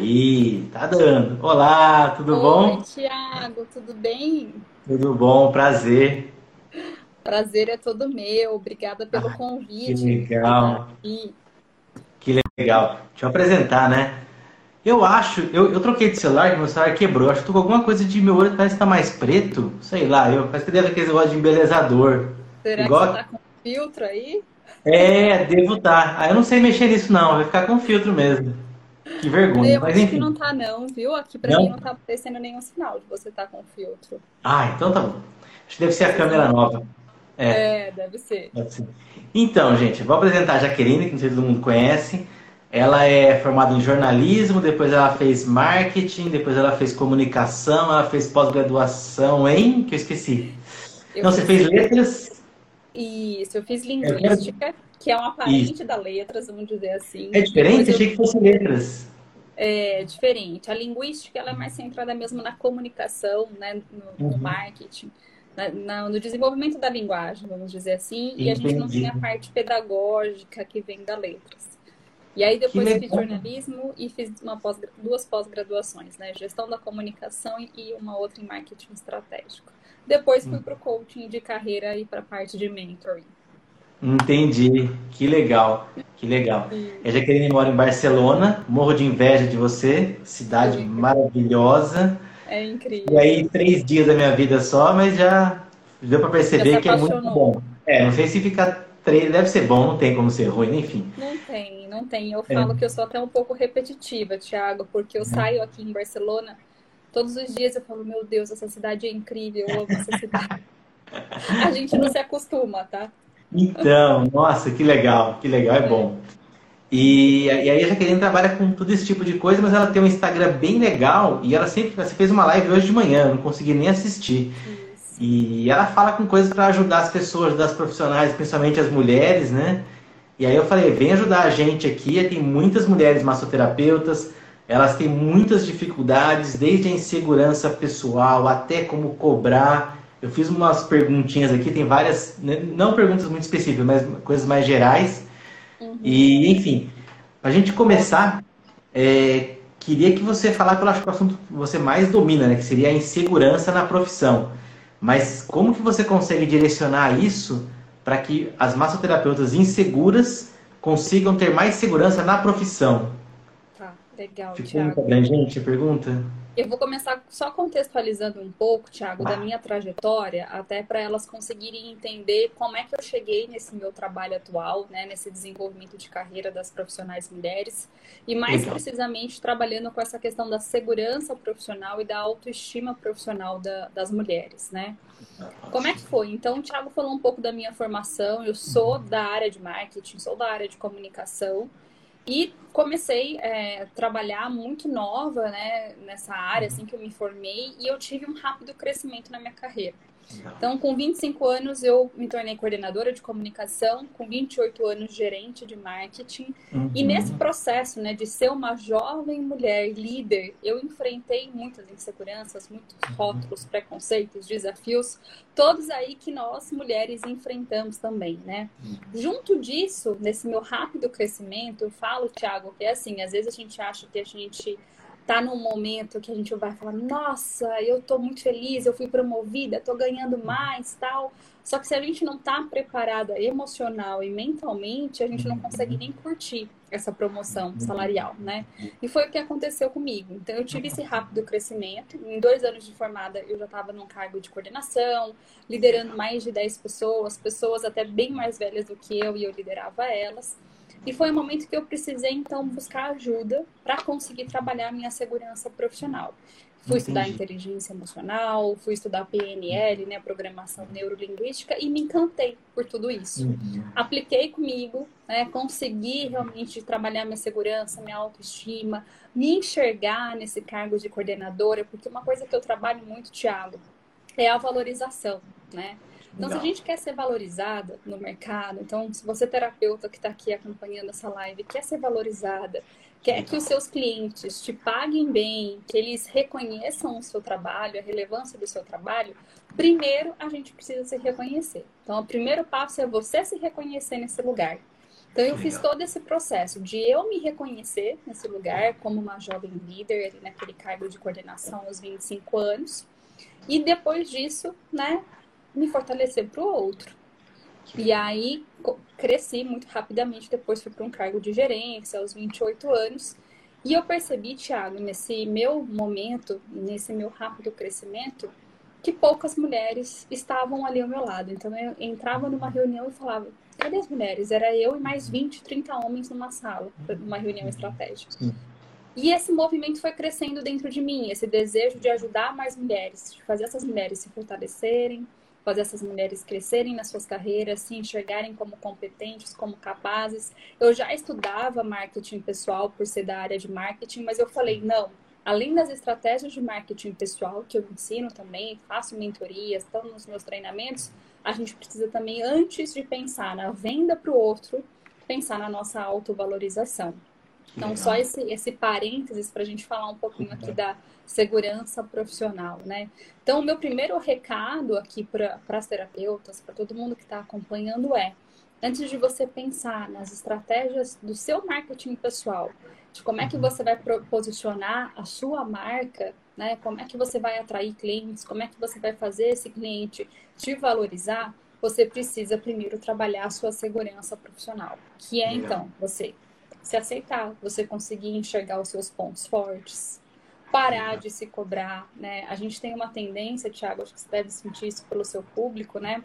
Aí, tá dando. Olá, tudo Oi, bom? Tiago, tudo bem? Tudo bom, prazer. Prazer é todo meu. Obrigada pelo Ah, que convite estar legal, que legal. Deixa eu apresentar, né? Eu acho, eu, eu troquei de celular, que meu celular quebrou. Acho que tô com alguma coisa de meu olho, parece que tá mais preto. Sei lá, eu parece que deve ter aquele negócio de embelezador. Será que você Igual. está com filtro aí? É, devo estar. Ah, eu não sei mexer nisso, não. Vai ficar com filtro mesmo. Que vergonha. Eu Mas acho que enfim. não tá não, viu? Aqui pra mim Não? não tá aparecendo nenhum sinal de você estar com filtro. Ah, então tá bom. Acho que deve ser a câmera não. nova. É. É, deve ser. Pode ser. Então, gente, vou apresentar a Jaqueline, que não sei se todo mundo conhece. Ela é formada em jornalismo, depois ela fez marketing, depois ela fez comunicação, ela fez pós-graduação em, que eu esqueci. Eu Não, você fez letras? isso, eu fiz Eu quero... que é uma Isso. parente da letras, vamos dizer assim. É diferente? eu Achei que fosse letras. É diferente. A linguística ela é mais centrada mesmo na comunicação, né, no, no Uhum. marketing, na- na- no desenvolvimento da linguagem, vamos dizer assim, e a gente não tem Entendi. a parte pedagógica que vem da letras. E aí Que depois eu fiz jornalismo e fiz pós, duas pós-graduações, né, gestão da comunicação e uma outra em marketing estratégico. Depois fui para o coaching de carreira e para a parte de mentoring. Entendi. Que legal. Que legal. E, A Jaqueline mora em Barcelona, morro de inveja de você, cidade maravilhosa. é E incrível. aí, três dias da minha vida só, mas já deu para perceber que é muito bom. É, não sei se ficar três, deve ser bom, não tem como ser ruim, enfim. Não tem, não tem. Eu É. falo que eu sou até um pouco repetitiva, Thiago, porque eu saio aqui em Barcelona, todos os dias eu falo, meu Deus, essa cidade é incrível, eu amo essa cidade. A gente não se acostuma, tá? Então, nossa, que legal, que legal, é bom. E, e aí a Jaqueline trabalha com todo esse tipo de coisa, mas ela tem um Instagram bem legal e ela sempre, você fez uma live hoje de manhã, eu não consegui nem assistir. Isso. E ela fala com coisas para ajudar as pessoas, ajudar as profissionais, principalmente as mulheres, né? E aí eu falei, vem ajudar a gente aqui. Tem muitas mulheres massoterapeutas, elas têm muitas dificuldades, desde a insegurança pessoal até como cobrar. Eu fiz umas perguntinhas aqui, tem várias, né, não perguntas muito específicas, mas coisas mais gerais. Uhum. E, enfim, a gente começar, é, queria que você falasse, que eu acho que o assunto que você mais domina, né? Que seria a insegurança na profissão. Mas como que você consegue direcionar isso para que as massoterapeutas inseguras consigam ter mais segurança na profissão? Tá, legal, Ficou muito Thiago. abrangente a pergunta? Eu vou começar só contextualizando um pouco, Thiago, da minha trajetória, até para elas conseguirem entender como é que eu cheguei nesse meu trabalho atual, né, nesse desenvolvimento de carreira das profissionais mulheres, e mais legal. precisamente trabalhando com essa questão da segurança profissional e da autoestima profissional da- das mulheres, né? Como é que foi? Então, o Thiago falou um pouco da minha formação. Eu sou da área de marketing, sou da área de comunicação e comecei é, a trabalhar muito nova, né, nessa área, assim que eu me formei, e eu tive um rápido crescimento na minha carreira. Então, com 25 anos, eu me tornei coordenadora de comunicação, com 28 anos, gerente de marketing. E nesse Uhum. processo, né, de ser uma jovem mulher líder, eu enfrentei muitas inseguranças, muitos rótulos, preconceitos, desafios, todos aí que nós mulheres enfrentamos também, né? Junto disso, nesse meu rápido crescimento, eu falo, Thiago, que é assim, às vezes a gente acha que a gente tá num momento que a gente vai falar, nossa, eu tô muito feliz, eu fui promovida, tô ganhando mais, tal. Só que se a gente não tá preparada emocional e mentalmente, a gente não consegue nem curtir essa promoção salarial, né? E foi o que aconteceu comigo. Então eu tive esse rápido crescimento. Em dois anos de formada, eu já estava num cargo de coordenação, liderando mais de 10 pessoas, pessoas até bem mais velhas do que eu, e eu liderava elas. E foi um momento que eu precisei, então, buscar ajuda para conseguir trabalhar a minha segurança profissional. Fui estudar Entendi. inteligência emocional, fui estudar PNL, né, programação neurolinguística, e me encantei por tudo isso. Uhum. Apliquei comigo, né, consegui realmente trabalhar minha segurança, minha autoestima, me enxergar nesse cargo de coordenadora, porque uma coisa que eu trabalho muito, Thiago, é a valorização, né? Então, se a Legal. gente quer ser valorizada no mercado, então, se você, terapeuta que está aqui acompanhando essa live, quer ser valorizada, quer que os seus clientes te paguem bem, que eles reconheçam o seu trabalho, a relevância do seu trabalho, primeiro a gente precisa se reconhecer. Então, o primeiro passo é você se reconhecer nesse lugar. Então eu fiz todo esse processo de eu me reconhecer nesse lugar como uma jovem líder, naquele cargo de coordenação aos 25 anos, e depois disso, né, me fortalecer para o outro. E aí cresci muito rapidamente, depois fui para um cargo de gerência aos 28 anos. E eu percebi, Thiago, nesse meu momento, nesse meu rápido crescimento, que poucas mulheres estavam ali ao meu lado. Então eu entrava numa reunião e falava: cadê as mulheres? Era eu e mais 20, 30 homens numa sala, numa reunião estratégica. E esse movimento foi crescendo dentro de mim, esse desejo de ajudar mais mulheres, de fazer essas mulheres se fortalecerem, fazer essas mulheres crescerem nas suas carreiras, se enxergarem como competentes, como capazes. Eu já estudava marketing pessoal por ser da área de marketing, mas eu falei, não, além das estratégias de marketing pessoal que eu ensino também, faço mentorias, estão nos meus treinamentos, a gente precisa também, antes de pensar na venda para o outro, pensar na nossa autovalorização. Então, só esse, esse parênteses para a gente falar um pouquinho aqui da segurança profissional, né? Então, o meu primeiro recado aqui para as terapeutas, para todo mundo que está acompanhando é, antes de você pensar nas estratégias do seu marketing pessoal, de como é que uhum. você vai posicionar a sua marca, né? Como é que você vai atrair clientes, como é que você vai fazer esse cliente te valorizar, você precisa primeiro trabalhar a sua segurança profissional, que é então você se aceitar, você conseguir enxergar os seus pontos fortes, parar de se cobrar, né? A gente tem uma tendência, Thiago, acho que você deve sentir isso pelo seu público, né?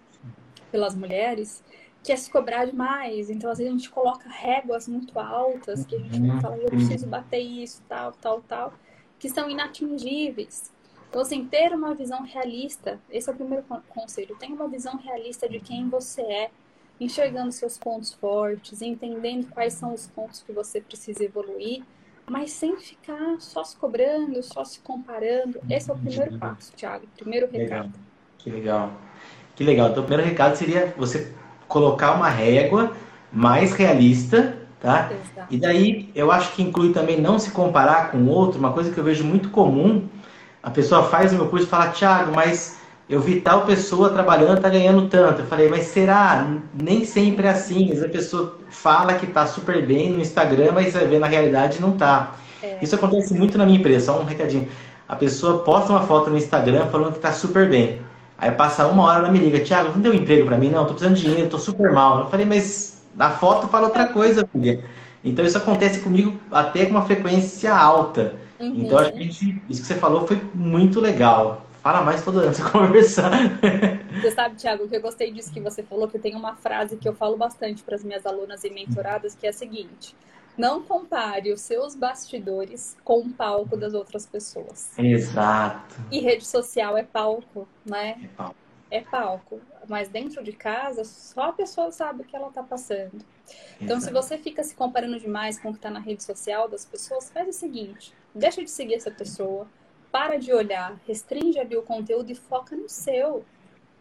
Pelas mulheres, que é se cobrar demais. Então, às vezes, a gente coloca réguas muito altas, que a gente uhum. fala, eu preciso bater isso, tal, tal, tal, que são inatingíveis. Então, assim, ter uma visão realista, esse é o primeiro conselho, tenha uma visão realista de quem você é, enxergando seus pontos fortes, entendendo quais são os pontos que você precisa evoluir, mas sem ficar só se cobrando, só se comparando. Esse é o primeiro passo, Thiago, primeiro recado. Legal. Que legal. Que legal. Então, o primeiro recado seria você colocar uma régua mais realista, tá? Exato. E daí eu acho que inclui também não se comparar com o outro, uma coisa que eu vejo muito comum. A pessoa faz o meu curso e fala, Thiago, mas eu vi tal pessoa trabalhando, tá ganhando tanto. Eu falei, mas será? Nem sempre é assim. Às a pessoa fala que tá super bem no Instagram, mas você vê na realidade não tá. É. Isso acontece muito na minha empresa, só um recadinho. A pessoa posta uma foto no Instagram falando que tá super bem. Aí passa uma hora, ela me liga, Thiago, não deu emprego para mim? Não, tô precisando de dinheiro, tô super mal. Eu falei, mas na foto fala outra coisa, filha. Então isso acontece comigo até com uma frequência alta. Uhum. Então acho que gente, isso que você falou foi muito legal. Fala mais toda você conversar. Você sabe, Thiago, que eu gostei disso que você falou, que tem uma frase que eu falo bastante para as minhas alunas e mentoradas, que é a seguinte: não compare os seus bastidores com o palco das outras pessoas. Exato. E rede social é palco, né? É palco. É palco. Mas dentro de casa, só a pessoa sabe o que ela está passando. Então, Exato. se você fica se comparando demais com o que está na rede social das pessoas, faz o seguinte: deixa de seguir essa pessoa, para de olhar, restringe ali o conteúdo e foca no seu.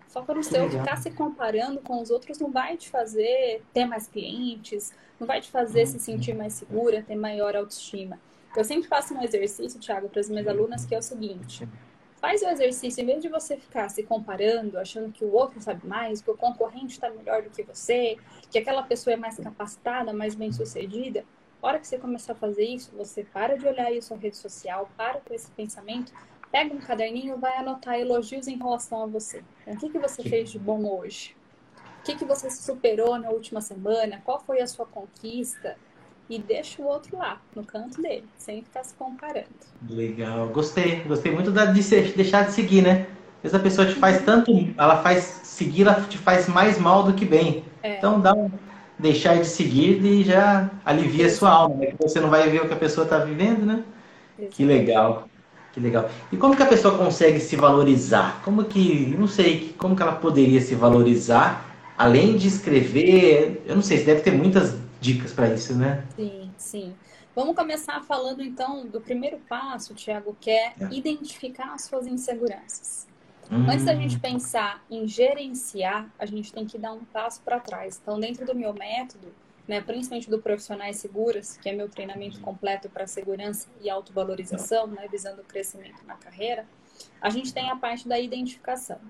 Foca no que seu. Legal. Ficar se comparando com os outros não vai te fazer ter mais clientes, não vai te fazer se sentir mais segura, ter maior autoestima. Eu sempre faço um exercício, Thiago, para as minhas alunas, que é o seguinte: faz o exercício, em vez de você ficar se comparando, achando que o outro sabe mais, que o concorrente está melhor do que você, que aquela pessoa é mais capacitada, mais bem sucedida, a hora que você começar a fazer isso, você para de olhar isso na rede social, para com esse pensamento, pega um caderninho e vai anotar elogios em relação a você. O que, que você fez de bom hoje? que, que você superou na última semana, qual foi a sua conquista, e deixa o outro lá, no canto dele, sem ficar se comparando. Legal, gostei, gostei muito da, de deixar de seguir, né? Às vezes a pessoa te faz tanto, ela faz seguir, ela te faz mais mal do que bem. É. Então dá um deixar de seguir e já alivia a sua alma, né? Que você não vai ver o que a pessoa está vivendo, né? Exatamente. Que legal. Que legal. E como que a pessoa consegue se valorizar? Como que, não sei, como que ela poderia se valorizar além de escrever, eu não sei, você deve ter muitas dicas para isso, né? Sim, sim. Vamos começar falando então do primeiro passo, Tiago, que é, é, identificar as suas inseguranças. Hum. Antes da gente pensar em gerenciar, a gente tem que dar um passo para trás. Então, dentro do meu método, né, principalmente do Profissionais Seguras, que é meu treinamento completo para segurança e autovalorização, né, visando o crescimento na carreira, a gente tem a parte da identificação.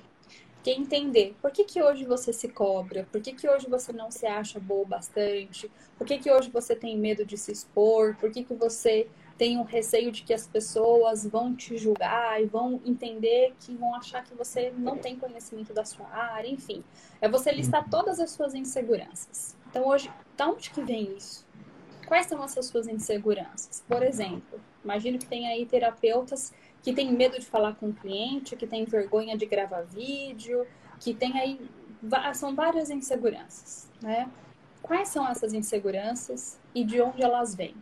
que é entender por que, que hoje você se cobra, por que, que hoje você não se acha boa bastante, por que, que hoje você tem medo de se expor, por que, que você tem um receio de que as pessoas vão te julgar e vão entender que vão achar que você não tem conhecimento da sua área, enfim. É você listar todas as suas inseguranças. Então, hoje, da onde que vem isso? Quais são essas suas inseguranças? Por exemplo, imagino que tem aí terapeutas que têm medo de falar com o cliente, que têm vergonha de gravar vídeo, que tem aí são várias inseguranças, né? Quais são essas inseguranças e de onde elas vêm?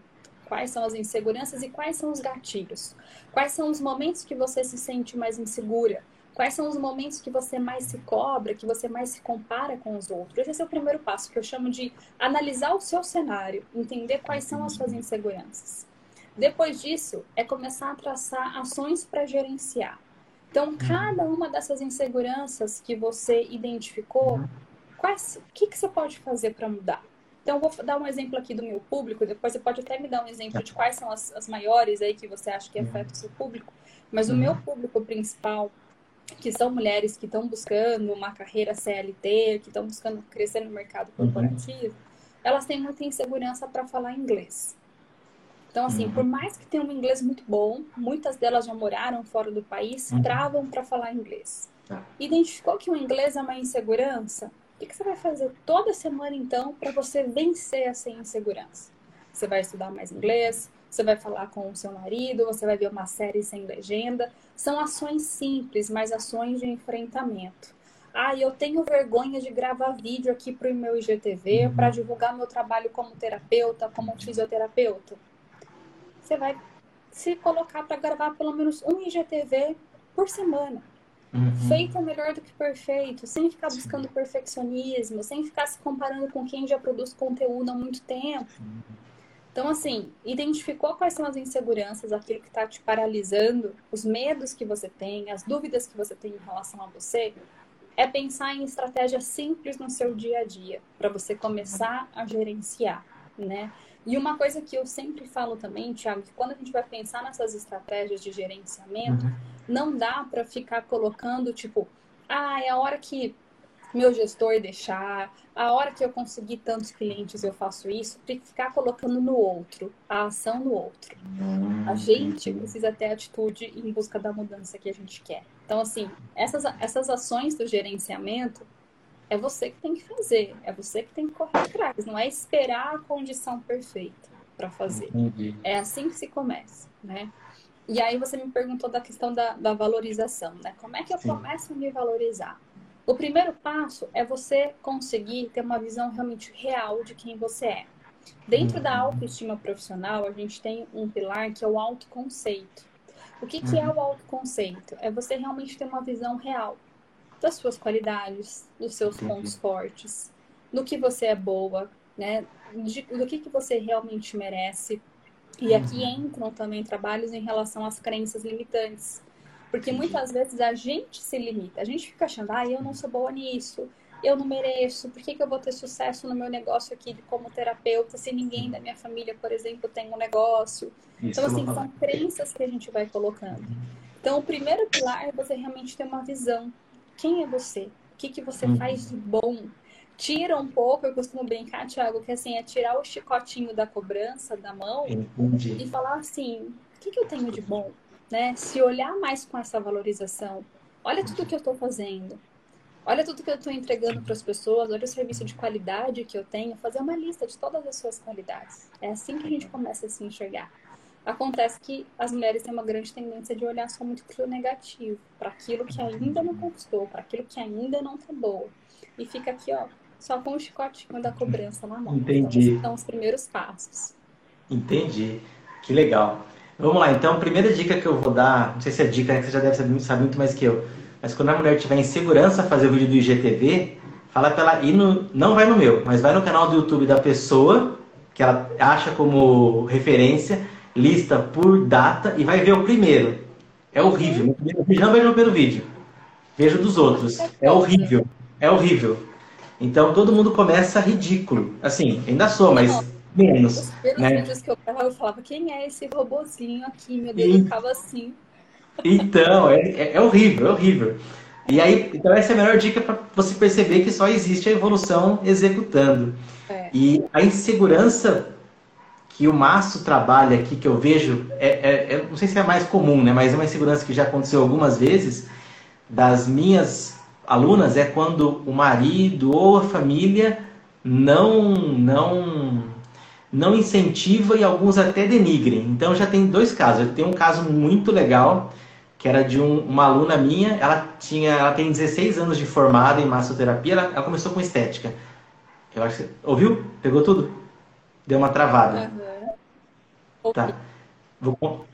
Quais são as inseguranças e quais são os gatilhos? Quais são os momentos que você se sente mais insegura? Quais são os momentos que você mais se cobra, que você mais se compara com os outros? Esse é o primeiro passo, que eu chamo de analisar o seu cenário, entender quais são as suas inseguranças. Depois disso, é começar a traçar ações para gerenciar. Então, cada uma dessas inseguranças que você identificou, quais, o que, que você pode fazer para mudar? Então, vou dar um exemplo aqui do meu público, depois você pode até me dar um exemplo de quais são as, as maiores aí que você acha que afetam o seu público. Mas o meu público principal que são mulheres que estão buscando uma carreira CLT, que estão buscando crescer no mercado uhum. corporativo, uhum. elas têm muita insegurança para falar inglês. Então, assim, uhum. por mais que tenham um inglês muito bom, muitas delas já moraram fora do país, uhum. travam para falar inglês. Tá. Identificou que o inglês é uma insegurança? O que você vai fazer toda semana, então, para você vencer essa insegurança? Você vai estudar mais inglês, você vai falar com o seu marido, você vai ver uma série sem legenda. São ações simples, mas ações de enfrentamento. Ah, eu tenho vergonha de gravar vídeo aqui para o meu IGTV uhum. para divulgar meu trabalho como terapeuta, como fisioterapeuta. Você vai se colocar para gravar pelo menos um IGTV por semana. Uhum. Feito é melhor do que perfeito, sem ficar buscando perfeccionismo, sem ficar se comparando com quem já produz conteúdo há muito tempo. Então, assim, identificou quais são as inseguranças, aquilo que está te paralisando, os medos que você tem, as dúvidas que você tem em relação a você, é pensar em estratégias simples no seu dia a dia, para você começar a gerenciar, né? E uma coisa que eu sempre falo também, Thiago, que quando a gente vai pensar nessas estratégias de gerenciamento, uhum. Não dá para ficar colocando, tipo, ah, é a hora que meu gestor deixar, a hora que eu conseguir tantos clientes eu faço isso, tem que ficar colocando no outro, a ação no outro. A gente precisa ter atitude em busca da mudança que a gente quer. Então, assim, essas, essas ações do gerenciamento é você que tem que fazer, é você que tem que correr atrás, não é esperar a condição perfeita para fazer. É assim que se começa, né? E aí você me perguntou da questão da, da valorização, né? Como é que eu Sim. começo a me valorizar? O primeiro passo é você conseguir ter uma visão realmente real de quem você é. Dentro da uhum. autoestima profissional, a gente tem um pilar que é o autoconceito. O que, que é o autoconceito? É você realmente ter uma visão real das suas qualidades, dos seus pontos fortes, do que você é boa, né? De, do que, que você realmente merece. E aqui uhum. entram também trabalhos em relação às crenças limitantes. Porque muitas vezes a gente se limita. A gente fica achando, ah, eu não sou boa nisso, eu não mereço, por que, que eu vou ter sucesso no meu negócio aqui como terapeuta se ninguém da minha família, por exemplo, tem um negócio? Isso então, assim, são crenças que a gente vai colocando. Então, o primeiro pilar é você realmente ter uma visão. Quem é você? O que, que você uhum. faz de bom? Tira um pouco, eu costumo brincar, Thiago, que assim, é tirar o chicotinho da cobrança da mão Entendi. e falar assim, o que, que eu tenho de bom? né? Se olhar mais com essa valorização, olha tudo que eu estou fazendo, olha tudo que eu estou entregando para as pessoas, olha o serviço de qualidade que eu tenho, fazer uma lista de todas as suas qualidades. É assim que a gente começa a se enxergar. Acontece que as mulheres têm uma grande tendência de olhar só muito para o negativo, para aquilo que ainda não conquistou, para aquilo que ainda não tá boa. E fica aqui, ó, só com o chicotinho da cobrança na mão. Entendi. Então, são os primeiros passos. Entendi. Que legal. Vamos lá, então, a primeira dica que eu vou dar, não sei se é dica, né, que você já deve saber, muito mais que eu, mas quando a mulher tiver em segurança fazer o vídeo do IGTV, fala pra ela ir no, não vai no meu, mas vai no canal do YouTube da pessoa, que ela acha como referência, lista por data e vai ver o primeiro. É horrível. Não vejo o primeiro vídeo. Vejo dos outros. É horrível. É horrível. Então todo mundo começa ridículo. Assim, ainda sou, mas menos. Os primeiros né? vídeos que eu gravava, eu falava, quem é esse robozinho aqui? Meu Deus, e... eu ficava assim. Então, é, é, é, horrível, é horrível. E aí, então essa é a melhor dica para você perceber que só existe a evolução executando. É. E a insegurança que o Maço trabalha aqui, que eu vejo, é, é, é, não sei se é mais comum, né? Mas é uma insegurança que já aconteceu algumas vezes das minhas alunas é quando o marido ou a família não não não incentiva e alguns até denigrem. Então já tem dois casos. Tem um caso muito legal que era de um, uma aluna minha. Ela tinha, ela tem 16 anos de formada em massoterapia. Ela, ela começou com estética. Eu acho que ouviu? Pegou tudo? Deu uma travada. Uhum. Tá. Vou,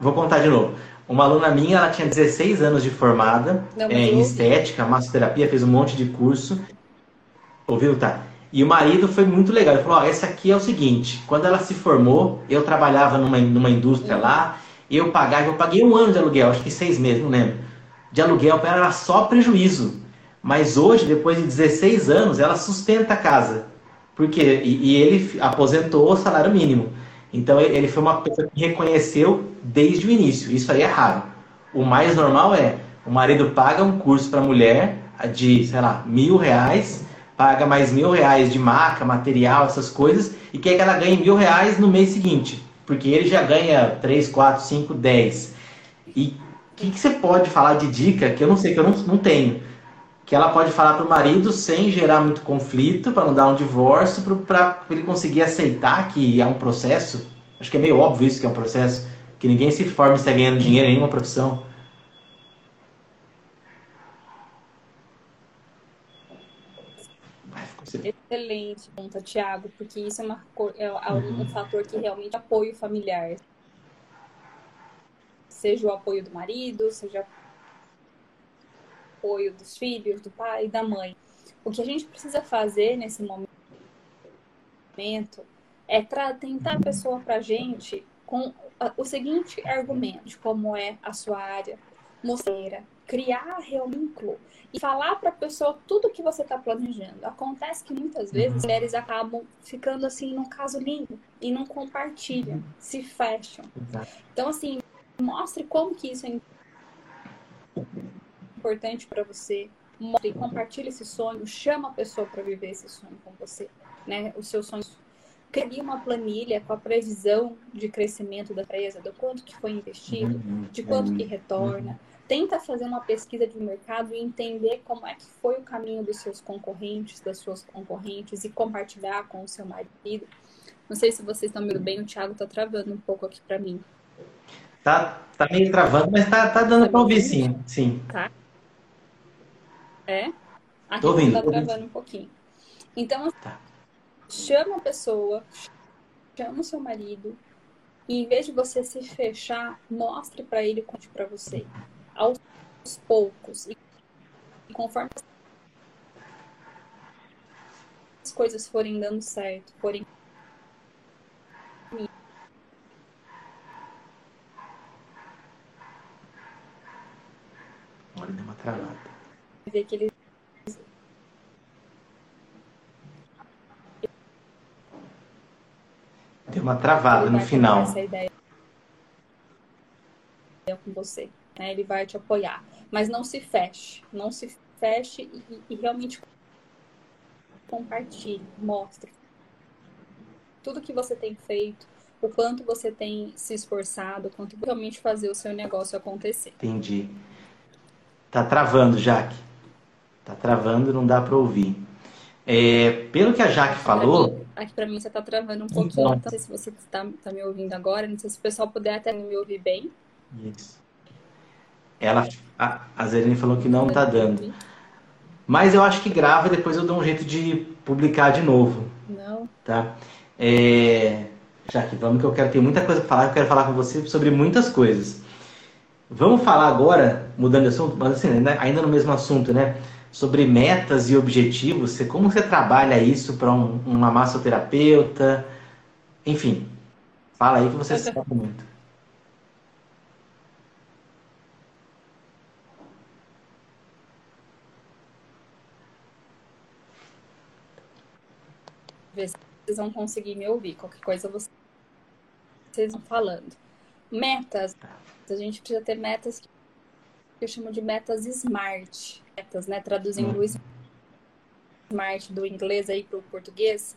vou contar de novo. Uma aluna minha, ela tinha 16 anos de formada é, em estética, massoterapia, fez um monte de curso. Ouviu? Tá. E o marido foi muito legal. Ele falou: Ó, esse aqui é o seguinte. Quando ela se formou, eu trabalhava numa, numa indústria uhum. lá. Eu pagava, eu paguei um ano de aluguel, acho que seis meses, não lembro. De aluguel para ela era só prejuízo. Mas hoje, depois de 16 anos, ela sustenta a casa. Porque, e, e ele aposentou o salário mínimo. Então ele foi uma pessoa que reconheceu desde o início. Isso aí é raro. O mais normal é o marido paga um curso para a mulher de, sei lá, mil reais paga mais mil reais de maca, material, essas coisas, e quer que ela ganhe mil reais no mês seguinte, porque ele já ganha 3, 4, 5, 10. E o que, que, você pode falar de dica, que eu não sei, que eu não, não tenho, que ela pode falar para o marido sem gerar muito conflito, para não dar um divórcio, para ele conseguir aceitar que é um processo? Acho que é meio óbvio isso que é um processo, que ninguém se forma e está ganhando dinheiro em nenhuma profissão. Excelente ponta, Tiago, porque isso é, uma, é um uhum. fator que realmente apoia o familiar. Seja o apoio do marido, seja apoio dos filhos, do pai e da mãe. O que a gente precisa fazer nesse momento é tentar a pessoa para a gente com o seguinte argumento, como é a sua área, mostreira, criar um vínculo e falar para a pessoa tudo que você está planejando. Acontece que muitas vezes uhum. mulheres acabam ficando assim num caso lindo e não compartilham, se fecham. Então assim, mostre como que isso é importante para você. Mostre, compartilhe esse sonho, chama a pessoa para viver esse sonho com você, né? Os seus sonhos crie uma planilha com a previsão de crescimento da empresa, do quanto que foi investido, uhum. de quanto que retorna, tenta fazer uma pesquisa de mercado e entender como é que foi o caminho dos seus concorrentes, das suas concorrentes e compartilhar com o seu marido. Não sei se vocês estão me bem, o Thiago está travando um pouco aqui para mim. Tá, tá meio travando, mas tá, tá dando tá para ouvir sim, sim. Tá. É? Aqui tô ouvindo, tá travando um pouquinho. Então, tá. chama a pessoa, chama o seu marido, e em vez de você se fechar, mostre para ele, conte para você aos poucos. E conforme as coisas forem dando certo, forem. Olha, deu uma travada. Ver que eles Deu uma travada no final. Essa ideia com você né? Ele vai te apoiar. Mas não se feche, não se feche e, e realmente compartilhe, mostre tudo que você tem feito, o quanto você tem se esforçado, o quanto realmente fazer o seu negócio acontecer. Entendi. Tá travando, Jaque. Tá travando, não dá para ouvir. É, pelo que a Jaque falou. Aqui para mim você tá travando um pouquinho. Então, não sei se você está tá me ouvindo agora. Não sei se o pessoal puder até me ouvir bem. Isso. Ela, a, a Zerine falou que não tá dando. Mas eu acho que grava e depois eu dou um jeito de publicar de novo. Não. Tá? É, já que vamos, que eu quero ter muita coisa para falar, eu quero falar com você sobre muitas coisas. Vamos falar agora, mudando de assunto, mas assim, ainda no mesmo assunto, né? Sobre metas e objetivos, como você trabalha isso para um, uma massoterapeuta, enfim. Fala aí que você sabe muito. ver se vocês vão conseguir me ouvir. Qualquer coisa vocês vão falando. Metas. A gente precisa ter metas que eu chamo de metas SMART. Metas, né? Traduzindo o SMART do inglês aí para o português.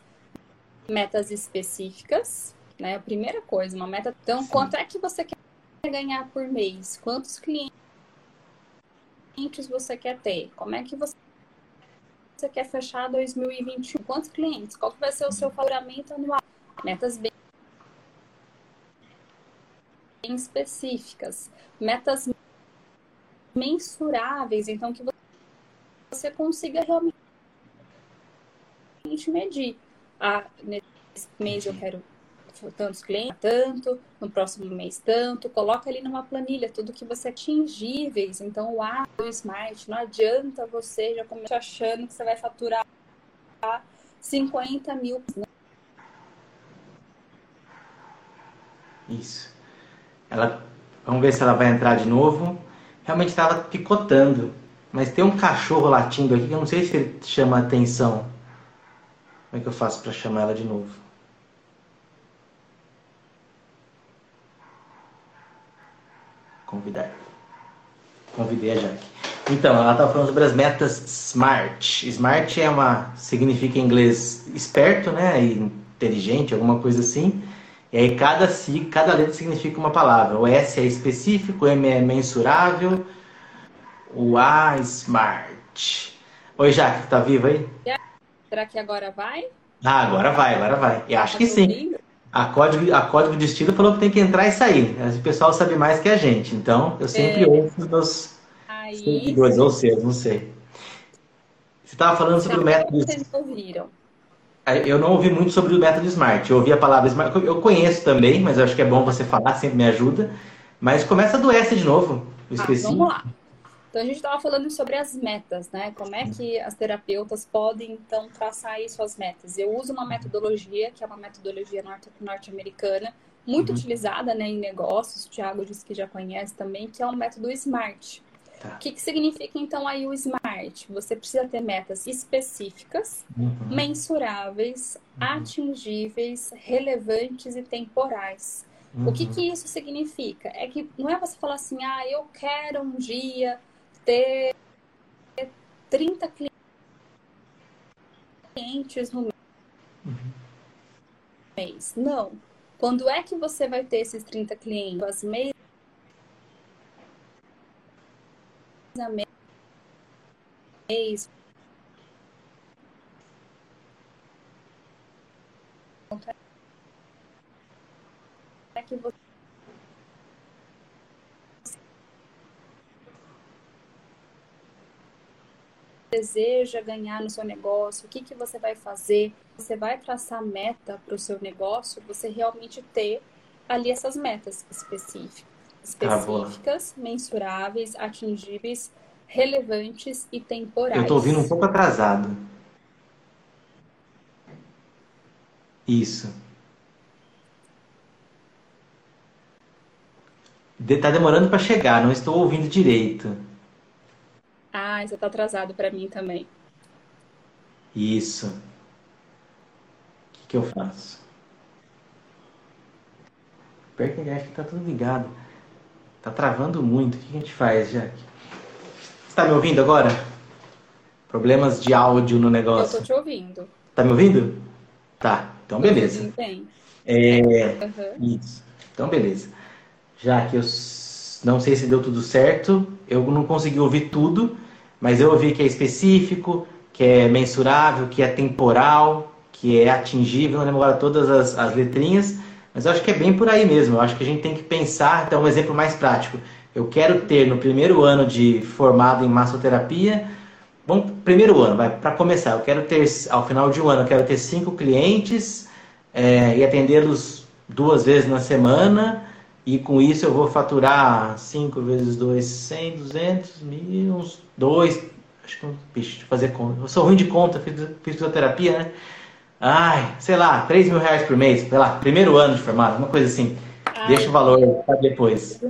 Metas específicas, né? A primeira coisa, uma meta. Então, quanto é que você quer ganhar por mês? Quantos clientes você quer ter? Como é que você você quer fechar 2021? Quantos clientes? Qual vai ser o seu faturamento anual? Metas bem específicas, metas mensuráveis, então que você consiga realmente medir. Ah, nesse mês eu quero tantos clientes, tanto, no próximo mês tanto, coloca ali numa planilha tudo que você atingíveis. Então, o A do Smart, não adianta você já começar achando que você vai faturar 50 mil. Isso. Ela, vamos ver se ela vai entrar de novo. Realmente estava picotando. Mas tem um cachorro latindo aqui que eu não sei se ele chama atenção. Como é que eu faço para chamar ela de novo? Convidar. Convidei a Jaque. Então, ela estava falando sobre as metas SMART. SMART é uma significa em inglês esperto, né, inteligente, alguma coisa assim. E aí cada, cada letra significa uma palavra. O S é específico, o M é mensurável, o A smart. Oi, Jaque, tá vivo aí? Será que agora vai? Ah, agora vai, agora vai. Eu acho tá que sim. A código, a código de estilo falou que tem que entrar e sair. O pessoal sabe mais que a gente. Então, eu sempre é... ouço os meus aí... seguidores, ou seus, não sei. Você estava falando sobre o método. Vocês ouviram? Eu não ouvi muito sobre o método Smart. Eu ouvi a palavra Smart. Eu conheço também, mas eu acho que é bom você falar, sempre me ajuda. Mas começa do S de novo. Eu ah, esqueci. vamos lá. Então a gente estava falando sobre as metas, né? Como é que as terapeutas podem então traçar aí suas metas? Eu uso uma metodologia que é uma metodologia norte-americana muito uhum. utilizada, né, em negócios. O Thiago disse que já conhece também, que é o método SMART. Tá. O que, que significa então aí o SMART? Você precisa ter metas específicas, uhum. mensuráveis, uhum. atingíveis, relevantes e temporais. O que, uhum. que isso significa? É que não é você falar assim, ah, eu quero um dia ter 30 clientes no uhum. mês. Não. Quando é que você vai ter esses 30 clientes? Mês a mês. É que você deseja ganhar no seu negócio, o que, que você vai fazer, você vai traçar meta para o seu negócio, você realmente ter ali essas metas específicas específicas, ah, mensuráveis, atingíveis, relevantes e temporais. Eu estou ouvindo um pouco atrasado. Isso. Está demorando para chegar, não estou ouvindo direito. Ah, você está atrasado para mim também. Isso. O que, que eu faço? Pior que acho que está tudo ligado. Tá travando muito. O que a gente faz, Jack? Você tá me ouvindo agora? Problemas de áudio no negócio. Eu tô te ouvindo. Tá me ouvindo? Tá. Então, beleza. Tem. É... Uhum. Isso. Então, beleza. Já que eu não sei se deu tudo certo, eu não consegui ouvir tudo, mas eu ouvi que é específico, que é mensurável, que é temporal, que é atingível, não lembro agora todas as, as letrinhas, mas eu acho que é bem por aí mesmo. Eu acho que a gente tem que pensar, até um exemplo mais prático. Eu quero ter no primeiro ano de formado em massoterapia, bom, primeiro ano, vai, para começar, eu quero ter, ao final de um ano, eu quero ter cinco clientes é, e atendê-los duas vezes na semana, e com isso eu vou faturar 5 vezes 2, 100, 200, mil, uns 2, acho que, bicho, fazer conta. Eu sou ruim de conta, fiz, fiz fisioterapia, né? ai, sei lá, 3 mil reais por mês, sei lá, primeiro ano de formado, uma coisa assim. Ai, Deixa o valor para depois.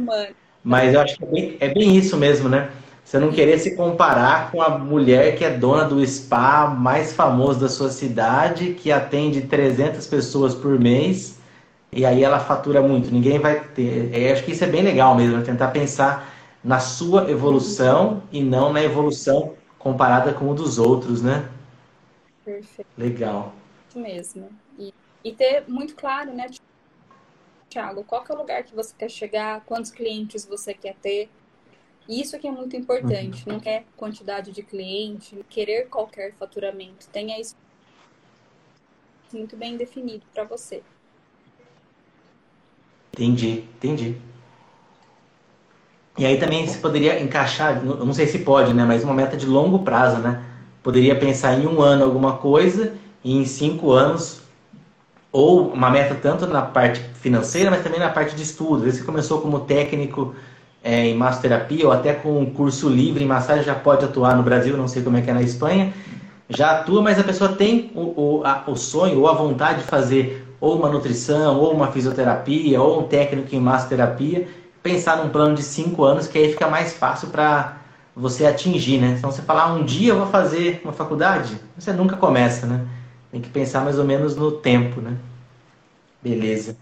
Mas eu acho que é bem, é bem isso mesmo, né? Você não querer se comparar com a mulher que é dona do spa mais famoso da sua cidade, que atende 300 pessoas por mês, e aí ela fatura muito. Ninguém vai ter. Eu acho que isso é bem legal mesmo, né? tentar pensar na sua evolução e não na evolução comparada com o dos outros, né? Perfeito. Legal. Isso mesmo. E, e ter muito claro, né, Tiago, qual é o lugar que você quer chegar, quantos clientes você quer ter. Isso que é muito importante. Uhum. Não quer quantidade de cliente, querer qualquer faturamento. Tenha isso muito bem definido para você. Entendi, entendi. E aí também se poderia encaixar, não sei se pode, né? Mas uma meta de longo prazo, né? Poderia pensar em um ano alguma coisa e em cinco anos, ou uma meta tanto na parte financeira, mas também na parte de estudo. Às você começou como técnico é, em massoterapia ou até com um curso livre em massagem, já pode atuar no Brasil, não sei como é que é na Espanha. Já atua, mas a pessoa tem o, o, a, o sonho ou a vontade de fazer ou uma nutrição, ou uma fisioterapia, ou um técnico em massoterapia pensar num plano de cinco anos, que aí fica mais fácil para você atingir, né? Então você falar, ah, um dia eu vou fazer uma faculdade, você nunca começa, né? Tem que pensar mais ou menos no tempo, né? Beleza.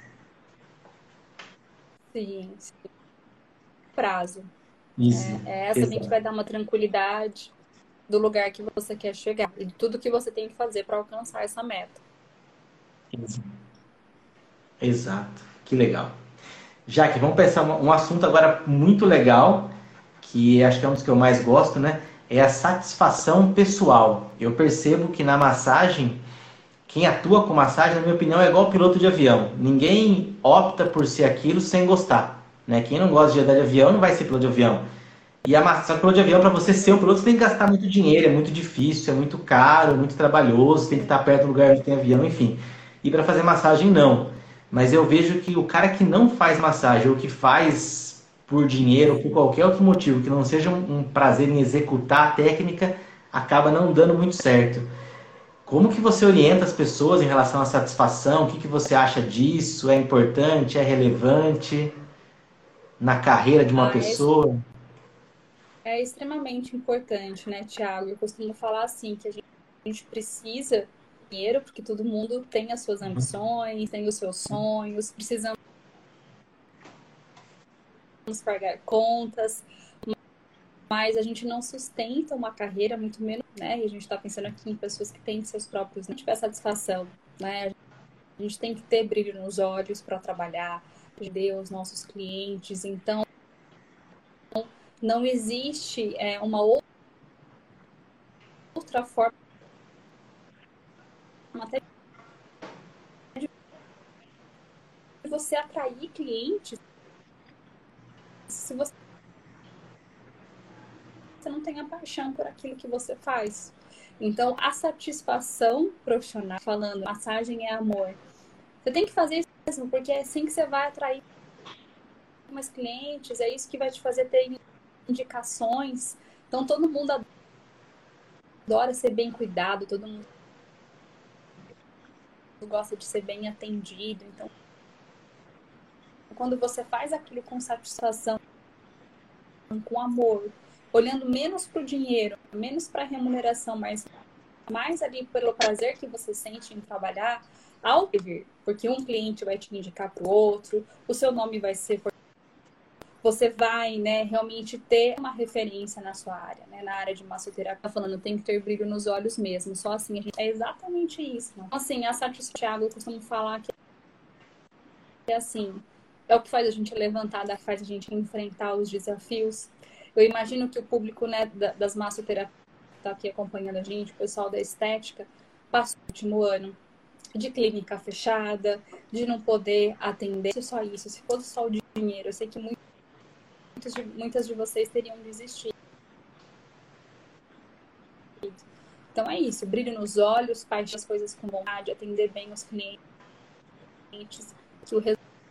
Sim, sim. Prazo. Isso. É, é essa que vai dar uma tranquilidade do lugar que você quer chegar e tudo que você tem que fazer para alcançar essa meta. Exato. Que legal. Jaque, vamos pensar um assunto agora muito legal, que acho que é um dos que eu mais gosto, né? É a satisfação pessoal. Eu percebo que na massagem, quem atua com massagem, na minha opinião, é igual piloto de avião. Ninguém opta por ser aquilo sem gostar. Né? Quem não gosta de andar de avião não vai ser piloto de avião. E a massagem piloto de avião, para você ser o piloto, você tem que gastar muito dinheiro, é muito difícil, é muito caro, muito trabalhoso, tem que estar perto do lugar onde tem avião, enfim. E para fazer massagem, não. Mas eu vejo que o cara que não faz massagem ou que faz por dinheiro ou por qualquer outro motivo que não seja um, um prazer em executar a técnica, acaba não dando muito certo. Como que você orienta as pessoas em relação à satisfação? O que, que você acha disso? É importante? É relevante na carreira de uma ah, pessoa? É extremamente importante, né, Tiago? Eu costumo falar assim, que a gente, a gente precisa dinheiro, porque todo mundo tem as suas ambições, tem os seus sonhos, precisamos pagar contas, mas a gente não sustenta uma carreira, muito menos, né? E a gente está pensando aqui em pessoas que têm seus próprios, não tiver satisfação, né? A gente tem que ter brilho nos olhos para trabalhar, atender os nossos clientes. Então, não existe é, uma outra forma até de você atrair clientes se você você não tem a paixão por aquilo que você faz. Então, a satisfação profissional, falando, massagem é amor. Você tem que fazer isso mesmo, porque é assim que você vai atrair mais clientes, é isso que vai te fazer ter indicações. Então, todo mundo adora ser bem cuidado, todo mundo gosta de ser bem atendido. Então, quando você faz aquilo com satisfação, com amor, olhando menos para o dinheiro, menos para a remuneração, mas mais ali pelo prazer que você sente em trabalhar, ao vir, porque um cliente vai te indicar para o outro, o seu nome vai ser você vai, né, realmente ter uma referência na sua área, né, na área de massoterapia, tá falando, tem que ter brilho nos olhos mesmo, só assim a gente, é exatamente isso. Então, assim, a satisfação, eu costumo falar que é assim, é o que faz a gente levantar, que faz a gente enfrentar os desafios. Eu imagino que o público, né, das massoterapias está aqui acompanhando a gente, o pessoal da estética, passou o último ano de clínica fechada, de não poder atender, se só isso, se fosse só o dinheiro, eu sei que muito muitas de, muitas de vocês teriam desistido. Então é isso, brilho nos olhos, paixão as coisas com vontade, atender bem os clientes, que o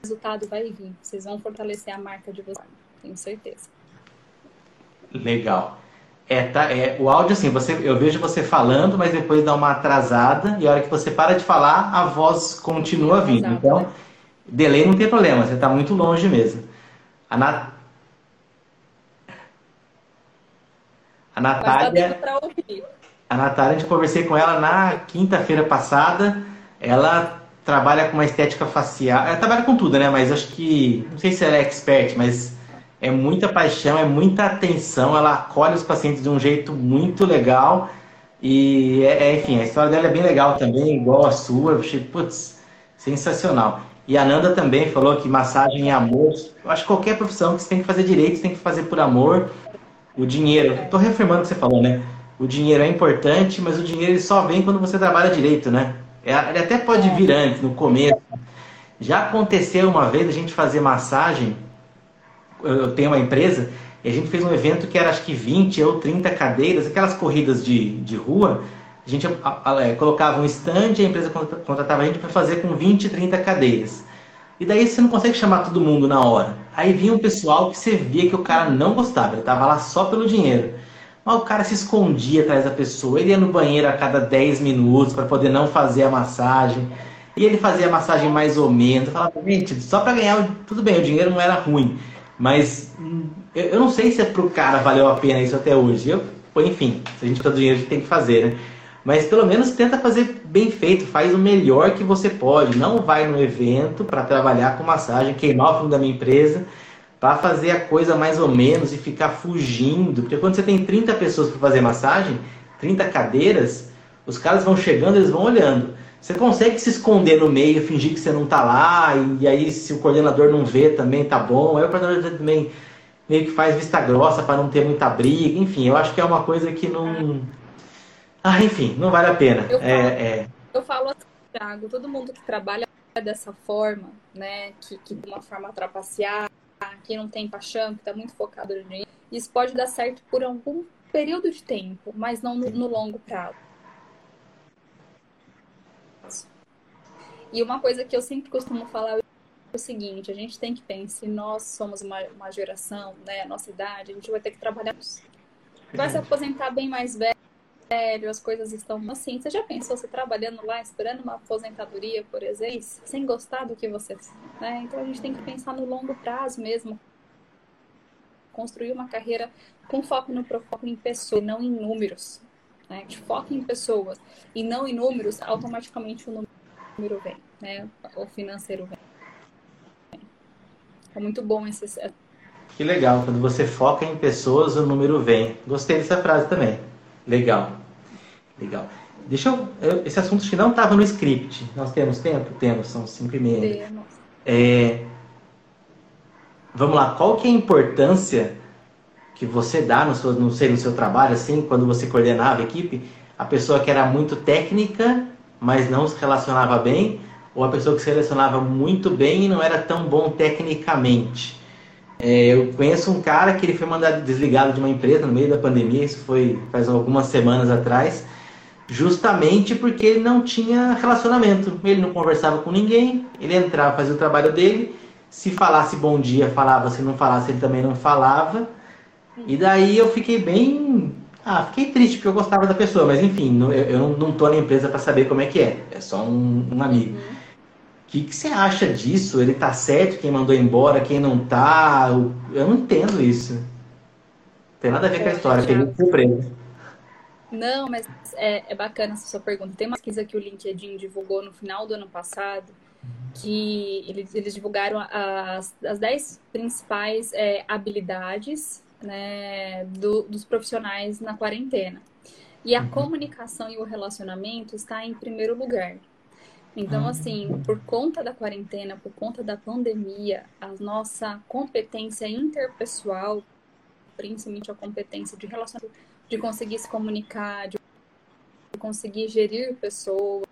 resultado vai vir. Vocês vão fortalecer a marca de vocês, tenho certeza. Legal. É, tá, é, o áudio, assim, você, eu vejo você falando, mas depois dá uma atrasada, e a hora que você para de falar, a voz continua vindo. Então, delay não tem problema, você está muito longe mesmo. A Nat... A Natália. A Natália, a gente conversei com ela na quinta-feira passada. Ela trabalha com uma estética facial. Ela trabalha com tudo, né? Mas acho que. Não sei se ela é expert, mas é muita paixão, é muita atenção, ela acolhe os pacientes de um jeito muito legal. E, é, é enfim, a história dela é bem legal também, igual a sua. Eu achei, putz, sensacional. E a Nanda também falou que massagem é amor. Eu acho que qualquer profissão que você tem que fazer direito, você tem que fazer por amor. O dinheiro, estou reafirmando o que você falou, né? O dinheiro é importante, mas o dinheiro só vem quando você trabalha direito, né? É, ele até pode vir antes, no começo. Já aconteceu uma vez a gente fazer massagem eu tenho uma empresa e a gente fez um evento que era acho que 20 ou 30 cadeiras, aquelas corridas de, de rua. A gente a, a, é, colocava um stand e a empresa contratava a gente para fazer com 20, 30 cadeiras. E daí você não consegue chamar todo mundo na hora. Aí vinha um pessoal que você via que o cara não gostava, ele estava lá só pelo dinheiro. Mas o cara se escondia atrás da pessoa, ele ia no banheiro a cada 10 minutos para poder não fazer a massagem. E ele fazia a massagem mais ou menos. Eu falava, gente, só para ganhar, tudo bem, o dinheiro não era ruim. Mas eu não sei se é pro cara valeu a pena isso até hoje. Eu, enfim, se a gente tem dinheiro, a gente tem que fazer, né? Mas pelo menos tenta fazer bem feito, faz o melhor que você pode. Não vai no evento para trabalhar com massagem, queimar o fundo da minha empresa, para fazer a coisa mais ou menos e ficar fugindo. Porque quando você tem 30 pessoas para fazer massagem, 30 cadeiras, os caras vão chegando, eles vão olhando. Você consegue se esconder no meio, fingir que você não está lá, e, e, aí se o coordenador não vê também tá bom. Aí o coordenador também meio que faz vista grossa para não ter muita briga. Enfim, eu acho que é uma coisa que não. Ah, enfim, não vale a pena. Eu falo, é, é... eu falo assim, Thiago, todo mundo que trabalha dessa forma, né, que, que de uma forma trapaceada, que não tem paixão, que está muito focado no dinheiro, isso pode dar certo por algum período de tempo, mas não no, no longo prazo. E uma coisa que eu sempre costumo falar é o seguinte, a gente tem que pensar, se nós somos uma, uma geração, né, a nossa idade, a gente vai ter que trabalhar. Vai se aposentar bem mais velho, as coisas estão assim. Você já pensou você trabalhando lá, esperando uma aposentadoria, por exemplo, sem gostar do que você. Né? Então a gente tem que pensar no longo prazo mesmo. Construir uma carreira com foco no foco em não em números. Né? A gente foca em pessoas e não em números, automaticamente o número número vem, né? O financeiro vem. É muito bom esse. Que legal, quando você foca em pessoas, o número vem. Gostei dessa frase também. Legal. Legal. Deixa eu. Esse assunto que não estava no script. Nós temos tempo? Temos, são cinco e meia. É, vamos lá, qual que é a importância que você dá no seu, no seu, no seu trabalho, assim, quando você coordenava a equipe? A pessoa que era muito técnica mas não se relacionava bem, ou a pessoa que se relacionava muito bem e não era tão bom tecnicamente. É, eu conheço um cara que ele foi mandado desligado de uma empresa no meio da pandemia, isso foi faz algumas semanas atrás, justamente porque ele não tinha relacionamento. Ele não conversava com ninguém, ele entrava, fazia o trabalho dele, se falasse bom dia, falava, se não falasse, ele também não falava. E daí eu fiquei bem ah, fiquei triste porque eu gostava da pessoa, mas enfim, eu, não, não tô na empresa para saber como é que é. É só um, um amigo. Uhum. Que, que você acha disso? Ele tá certo, quem mandou embora, quem não tá? Eu, não entendo isso. Não tem nada a ver com a história, peguei surpresa. Não, mas é, é bacana essa sua pergunta. Tem uma pesquisa que o LinkedIn divulgou no final do ano passado, que eles, eles divulgaram as, as 10 principais é, habilidades né, do, dos profissionais na quarentena. E a uhum. comunicação e o relacionamento está em primeiro lugar. Então, uhum. assim, por conta da quarentena, por conta da pandemia, a nossa competência interpessoal, principalmente a competência de relacionamento, de conseguir se comunicar, de conseguir gerir pessoas,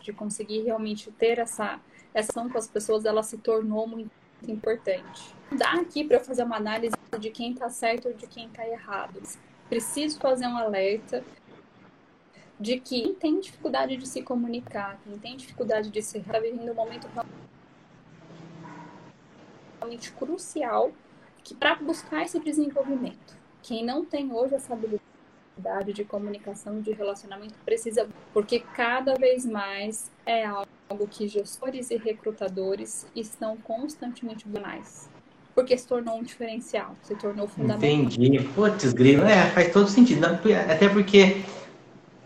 de conseguir realmente ter essa, essa ação com as pessoas, ela se tornou muito importante. Dá aqui para fazer uma análise de quem está certo ou de quem está errado. Preciso fazer um alerta de que quem tem dificuldade de se comunicar, quem tem dificuldade de se está vivendo um momento realmente crucial que para buscar esse desenvolvimento. Quem não tem hoje essa habilidade de comunicação, de relacionamento, precisa, porque cada vez mais é algo que gestores e recrutadores estão constantemente banais. Porque se tornou um diferencial, se tornou fundamental. Entendi. Putz, grilo, é, faz todo sentido. Até porque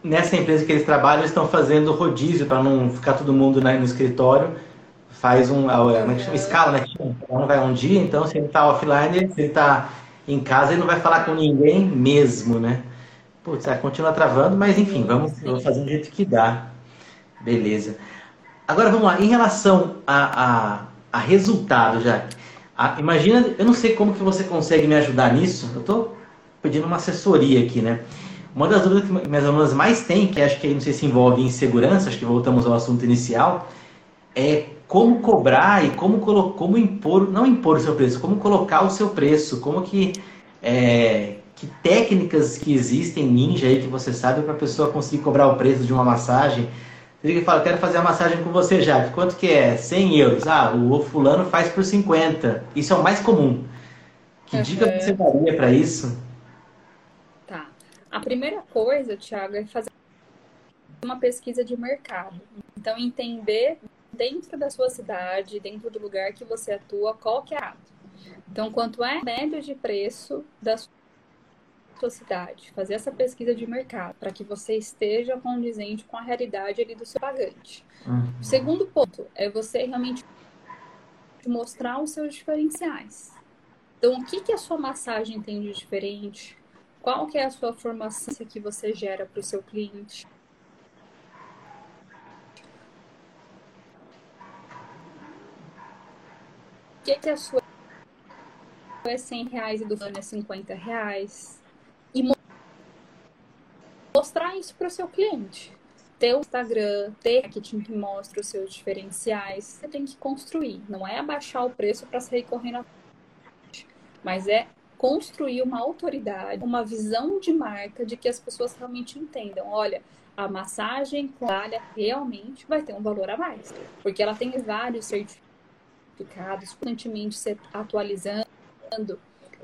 nessa empresa que eles trabalham, eles estão fazendo rodízio para não ficar todo mundo no escritório. faz um, é chama? Escala, né? Um vai um dia, então se ele está offline, se ele está em casa, ele não vai falar com ninguém mesmo, né? Putz, é, continua travando, mas enfim, vamos, vamos fazer do jeito que dá. Beleza. Agora vamos lá, em relação a, a, a resultado, já. A, imagina, eu não sei como que você consegue me ajudar nisso. Eu estou pedindo uma assessoria aqui, né? Uma das dúvidas que minhas alunas mais têm, que acho que não sei se envolve insegurança, acho que voltamos ao assunto inicial, é como cobrar e como, como impor, não impor o seu preço, como colocar o seu preço, como que, é, que técnicas que existem ninja aí que você sabe para a pessoa conseguir cobrar o preço de uma massagem. Você fala, quero fazer a massagem com você já. Quanto que é? 100 euros. Ah, o fulano faz por 50. Isso é o mais comum. Que uhum. dica você daria para isso? A primeira coisa, Thiago, é fazer uma pesquisa de mercado. Então, entender dentro da sua cidade, dentro do lugar que você atua, qual que é a Então, quanto é a média de preço da sua sua cidade, fazer essa pesquisa de mercado para que você esteja condizente com a realidade ali do seu pagante. Uhum. O segundo ponto é você realmente mostrar os seus diferenciais. Então, o que, que a sua massagem tem de diferente? Qual que é a sua formação que você gera para o seu cliente? O que, que a sua é 100 reais e do plano é 50 reais? e mostrar isso para o seu cliente. Ter o Instagram, ter marketing que mostra os seus diferenciais, você tem que construir. Não é abaixar o preço para sair correndo, mas é construir uma autoridade, uma visão de marca de que as pessoas realmente entendam. Olha, a massagem Clália realmente vai ter um valor a mais, porque ela tem vários certificados, constantemente se atualizando,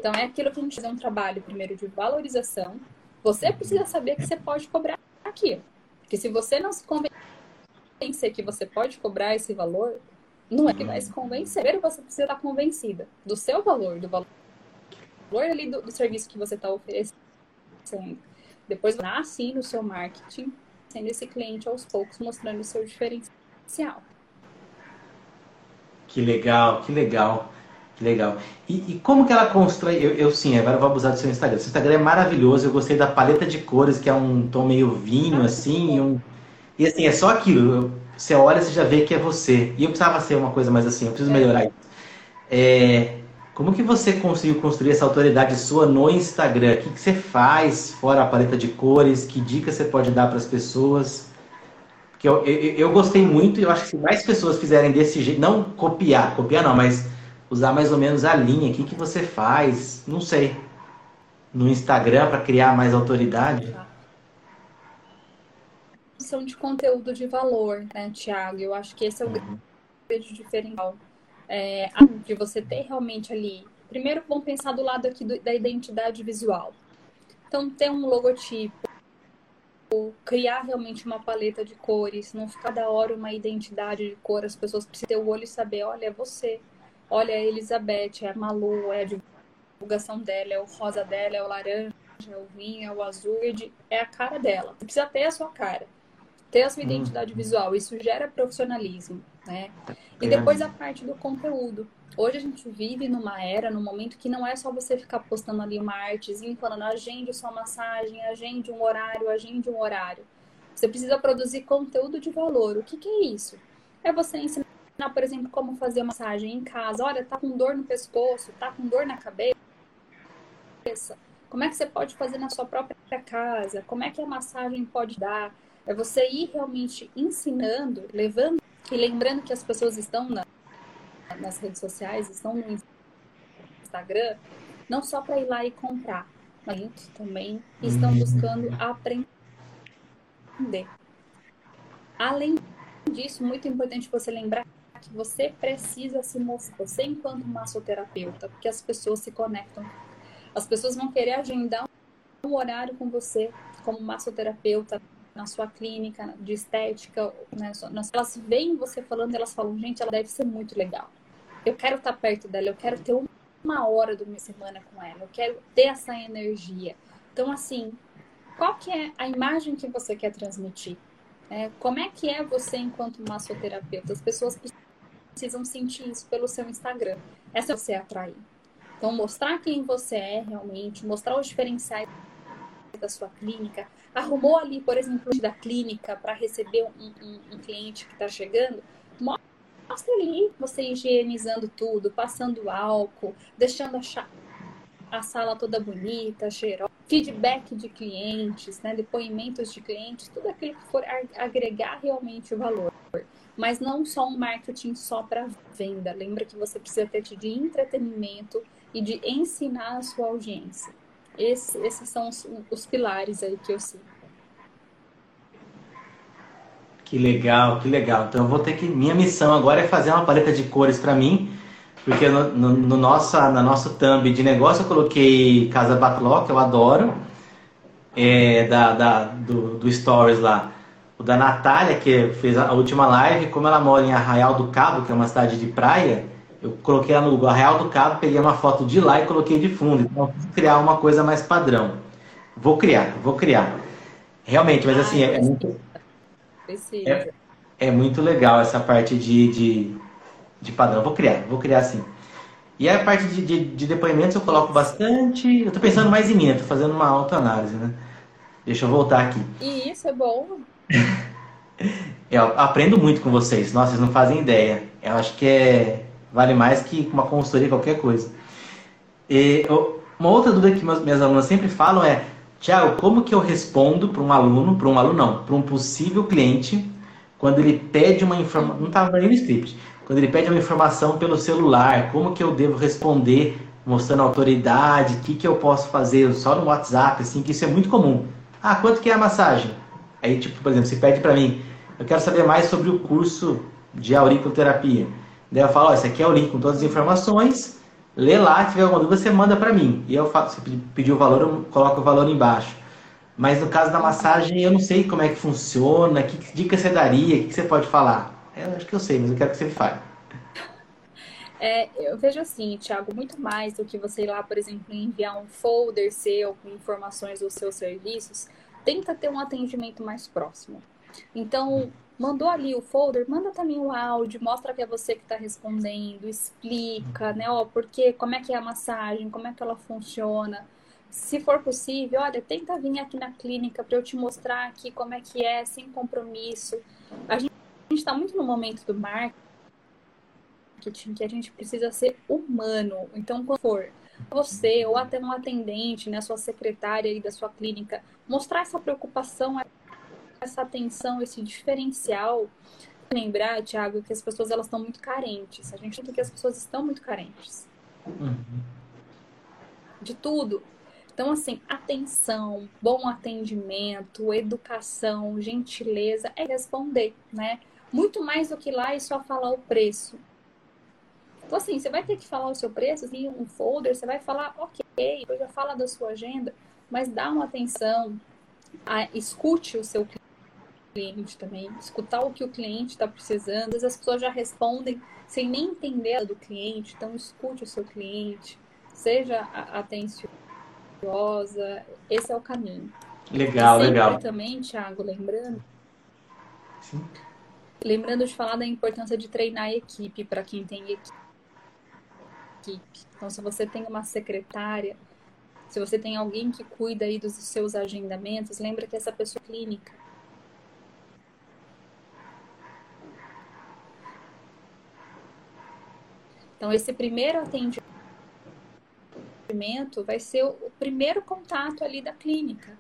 então, é aquilo que a gente faz um trabalho, primeiro, de valorização. Você precisa saber que você pode cobrar aquilo. Porque se você não se convencer que você pode cobrar esse valor, não é que vai se convencer. Primeiro, você precisa estar convencida do seu valor, do valor ali do, do serviço que você está oferecendo. Depois, nasce no seu marketing, sendo esse cliente aos poucos, mostrando o seu diferencial. Que legal, que legal. Que legal. E, e, como que ela constrói? Eu, eu, sim, agora eu vou abusar do seu Instagram. Seu Instagram é maravilhoso. Eu gostei da paleta de cores, que é um tom meio vinho, ah, assim. Um... E assim, é só aquilo. Você olha e já vê que é você. E eu precisava ser uma coisa mais assim, eu preciso é. melhorar isso. É, como que você conseguiu construir essa autoridade sua no Instagram? O que, que você faz fora a paleta de cores? Que dicas você pode dar para as pessoas? Porque eu, eu, eu gostei muito e eu acho que se mais pessoas fizerem desse jeito, não copiar, copiar não, mas usar mais ou menos a linha. O que, que você faz? Não sei. No Instagram para criar mais autoridade? São de conteúdo de valor, né, Tiago? Eu acho que esse é o uhum. grande diferencial. É, de você ter realmente ali. Primeiro, vamos pensar do lado aqui do, da identidade visual. Então, ter um logotipo, criar realmente uma paleta de cores, não ficar da hora uma identidade de cor, as pessoas precisam ter o olho e saber, olha, é você olha, é a Elizabeth, é a Malu, é a divulgação dela, é o rosa dela, é o laranja, é o vinho, é o azul, é a cara dela. Você precisa ter a sua cara, ter a sua uhum. identidade uhum. visual. Isso gera profissionalismo, né? E depois a parte do conteúdo. Hoje a gente vive numa era, num momento que não é só você ficar postando ali uma artezinha, falando agende sua massagem, agende um horário, agende um horário. Você precisa produzir conteúdo de valor. O que, que é isso? É você ensinar por exemplo, como fazer massagem em casa. Olha, tá com dor no pescoço, tá com dor na cabeça. Como é que você pode fazer na sua própria casa? Como é que a massagem pode dar? É você ir realmente ensinando, levando e lembrando que as pessoas estão na, nas redes sociais, estão no Instagram, não só para ir lá e comprar, mas também estão uhum. buscando aprender. Além disso, muito importante você lembrar que você precisa se mostrar, você enquanto massoterapeuta, porque as pessoas se conectam. As pessoas vão querer agendar um horário com você como massoterapeuta na sua clínica de estética, né? Elas veem você falando, elas falam, gente, ela deve ser muito legal. Eu quero estar perto dela, eu quero ter uma hora do minha semana com ela, eu quero ter essa energia. Então, assim, qual que é a imagem que você quer transmitir? É, como é que é você enquanto massoterapeuta? As pessoas precisam sentir isso pelo seu Instagram. Essa é você atrair. Então, mostrar quem você é realmente, mostrar os diferenciais da sua clínica, arrumou ali, por exemplo, da clínica para receber um, um, um, cliente que está chegando, mostra ali você higienizando tudo, passando álcool, deixando a, a sala toda bonita, cheirosa, feedback de clientes, né, depoimentos de clientes, tudo aquilo que for agregar realmente o valor. Mas não só um marketing só para venda. Lembra que você precisa ter de entretenimento e de ensinar a sua audiência. Esse, esses são os, os pilares aí que eu sigo. Que legal, que legal. Então eu vou ter que. Minha missão agora é fazer uma paleta de cores para mim, porque no, no, no, nossa, na nosso thumb de negócio eu coloquei Casa Batlock, eu adoro, é, da, da, do, do Stories lá. O da Natália, que fez a última live, como ela mora em Arraial do Cabo, que é uma cidade de praia, eu coloquei ela no Arraial do Cabo, peguei uma foto de lá e coloquei de fundo. Então, criar uma coisa mais padrão. Vou criar, vou criar. Realmente, mas assim, é, é muito. É, é, muito legal essa parte de, de, de, padrão. Vou criar, vou criar sim. E a parte de, de, de depoimentos eu coloco bastante. Eu tô pensando mais em mim, eu tô fazendo uma autoanálise, né? Deixa eu voltar aqui. E isso é bom. eu aprendo muito com vocês. Nossa, vocês não fazem ideia. Eu acho que é Vale mais que uma consultoria, qualquer coisa. E, uma outra dúvida que minhas alunas sempre falam é, Tiago, como que eu respondo para um aluno, para um aluno não, para um possível cliente, quando ele pede uma informação, não estava nem no script, quando ele pede uma informação pelo celular, como que eu devo responder, mostrando autoridade, o que, que eu posso fazer só no WhatsApp, assim, que isso é muito comum. Ah, quanto que é a massagem? Aí, tipo, por exemplo, você pede para mim, eu quero saber mais sobre o curso de auriculoterapia. Daí eu falo, ó, esse aqui é o link com todas as informações, lê lá, se tiver alguma dúvida, você manda para mim. E eu faço, se pedir o valor, eu coloco o valor embaixo. Mas no caso da massagem, eu não sei como é que funciona, que dica você daria, o que você pode falar. Eu acho que eu sei, mas eu quero que você me fale. É, eu vejo assim, Thiago, muito mais do que você ir lá, por exemplo, enviar um folder seu com informações dos seus serviços, tenta ter um atendimento mais próximo. Então, mandou ali o folder, manda também o áudio, mostra que é você que está respondendo, explica, né, ó, porque, como é que é a massagem, como é que ela funciona. Se for possível, olha, tenta vir aqui na clínica para eu te mostrar aqui como é que é, sem compromisso. A gente está muito no momento do marketing que a gente precisa ser humano. Então, quando for você ou até um atendente, né, sua secretária aí da sua clínica, mostrar essa preocupação essa atenção, esse diferencial. Lembrar, Tiago, que as pessoas elas estão muito carentes. A gente sente que as pessoas estão muito carentes. Uhum. De tudo. Então, assim, atenção, bom atendimento, educação, gentileza é responder, né? Muito mais do que lá e só falar o preço. Então, assim, você vai ter que falar o seu preço, assim, um folder, você vai falar, ok, depois já fala da sua agenda, mas dá uma atenção, a, escute o seu cliente cliente também, escutar o que o cliente está precisando. Às vezes as pessoas já respondem sem nem entender do cliente, então escute o seu cliente, seja atenciosa, esse é o caminho. Legal, Sempre legal. também, Thiago, lembrando. Sim. Lembrando de falar da importância de treinar a equipe para quem tem equipe. Então, se você tem uma secretária, se você tem alguém que cuida aí dos seus agendamentos, lembra que essa pessoa é clínica. Então, esse primeiro atendimento vai ser o primeiro contato ali da clínica.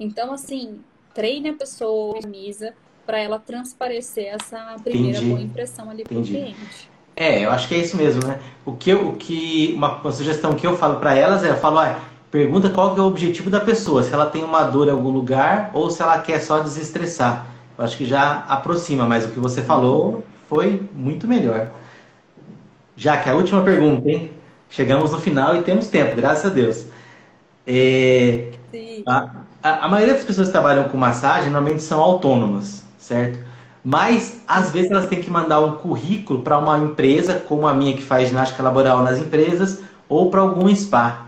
Então, assim, treine a pessoa, organiza, para ela transparecer essa primeira Entendi. boa impressão ali para o cliente. É, eu acho que é isso mesmo, né? O que, o que uma, uma sugestão que eu falo para elas é, eu falo, ah, pergunta qual que é o objetivo da pessoa, se ela tem uma dor em algum lugar ou se ela quer só desestressar. Eu acho que já aproxima, mas o que você falou foi muito melhor. Já que a última pergunta, hein? Chegamos no final e temos tempo, graças a Deus. É, a, a, a, maioria das pessoas que trabalham com massagem normalmente são autônomas, certo? Mas às vezes elas têm que mandar um currículo para uma empresa, como a minha que faz ginástica laboral nas empresas, ou para algum spa.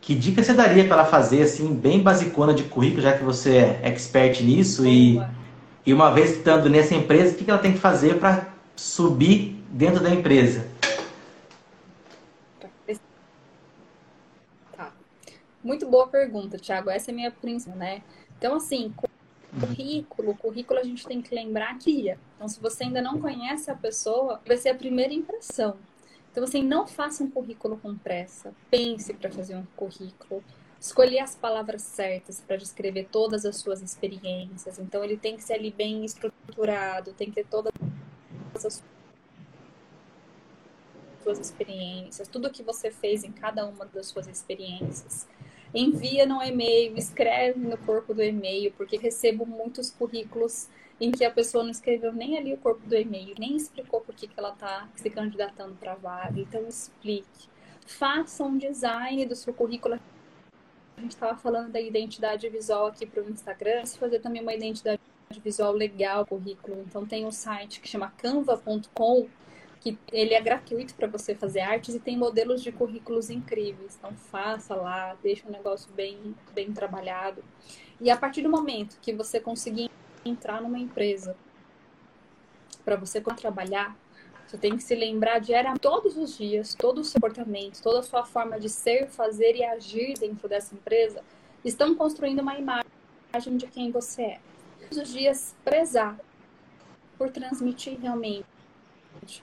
Que dica você daria para ela fazer, assim, bem basicona de currículo, já que você é expert nisso? E, e uma vez estando nessa empresa, o que ela tem que fazer para subir dentro da empresa? Muito boa pergunta, Thiago. Essa é a minha principal, né? Então, assim, currículo, currículo a gente tem que lembrar que ia. Então, se você ainda não conhece a pessoa, vai ser a primeira impressão. Então, assim, não faça um currículo com pressa. Pense para fazer um currículo. Escolher as palavras certas para descrever todas as suas experiências. Então, ele tem que ser ali bem estruturado, tem que ter todas as suas experiências, tudo que você fez em cada uma das suas experiências envia no e-mail, escreve no corpo do e-mail, porque recebo muitos currículos em que a pessoa não escreveu nem ali o corpo do e-mail, nem explicou por que, que ela está se candidatando para a vaga. Então, explique. Faça um design do seu currículo. A gente estava falando da identidade visual aqui para o Instagram, se fazer também uma identidade visual legal currículo. Então, tem um site que chama canva.com, que ele é gratuito para você fazer artes e tem modelos de currículos incríveis. Então faça lá, deixa um negócio bem, bem trabalhado. E a partir do momento que você conseguir entrar numa empresa para você trabalhar, você tem que se lembrar diariamente, todos os dias, todo o seu comportamento, toda a sua forma de ser, fazer e agir dentro dessa empresa estão construindo uma imagem de quem você é. Todos os dias prezar por transmitir realmente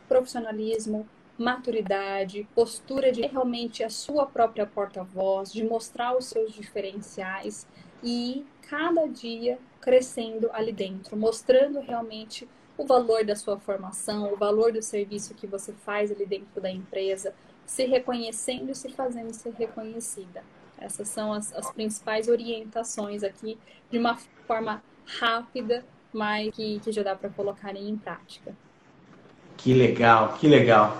profissionalismo, maturidade, postura de realmente a sua própria porta-voz, de mostrar os seus diferenciais e cada dia crescendo ali dentro, mostrando realmente o valor da sua formação, o valor do serviço que você faz ali dentro da empresa, se reconhecendo e se fazendo ser reconhecida. Essas são as, as principais orientações aqui, de uma forma rápida, mas que, que já dá para colocar em prática. Que legal, que legal.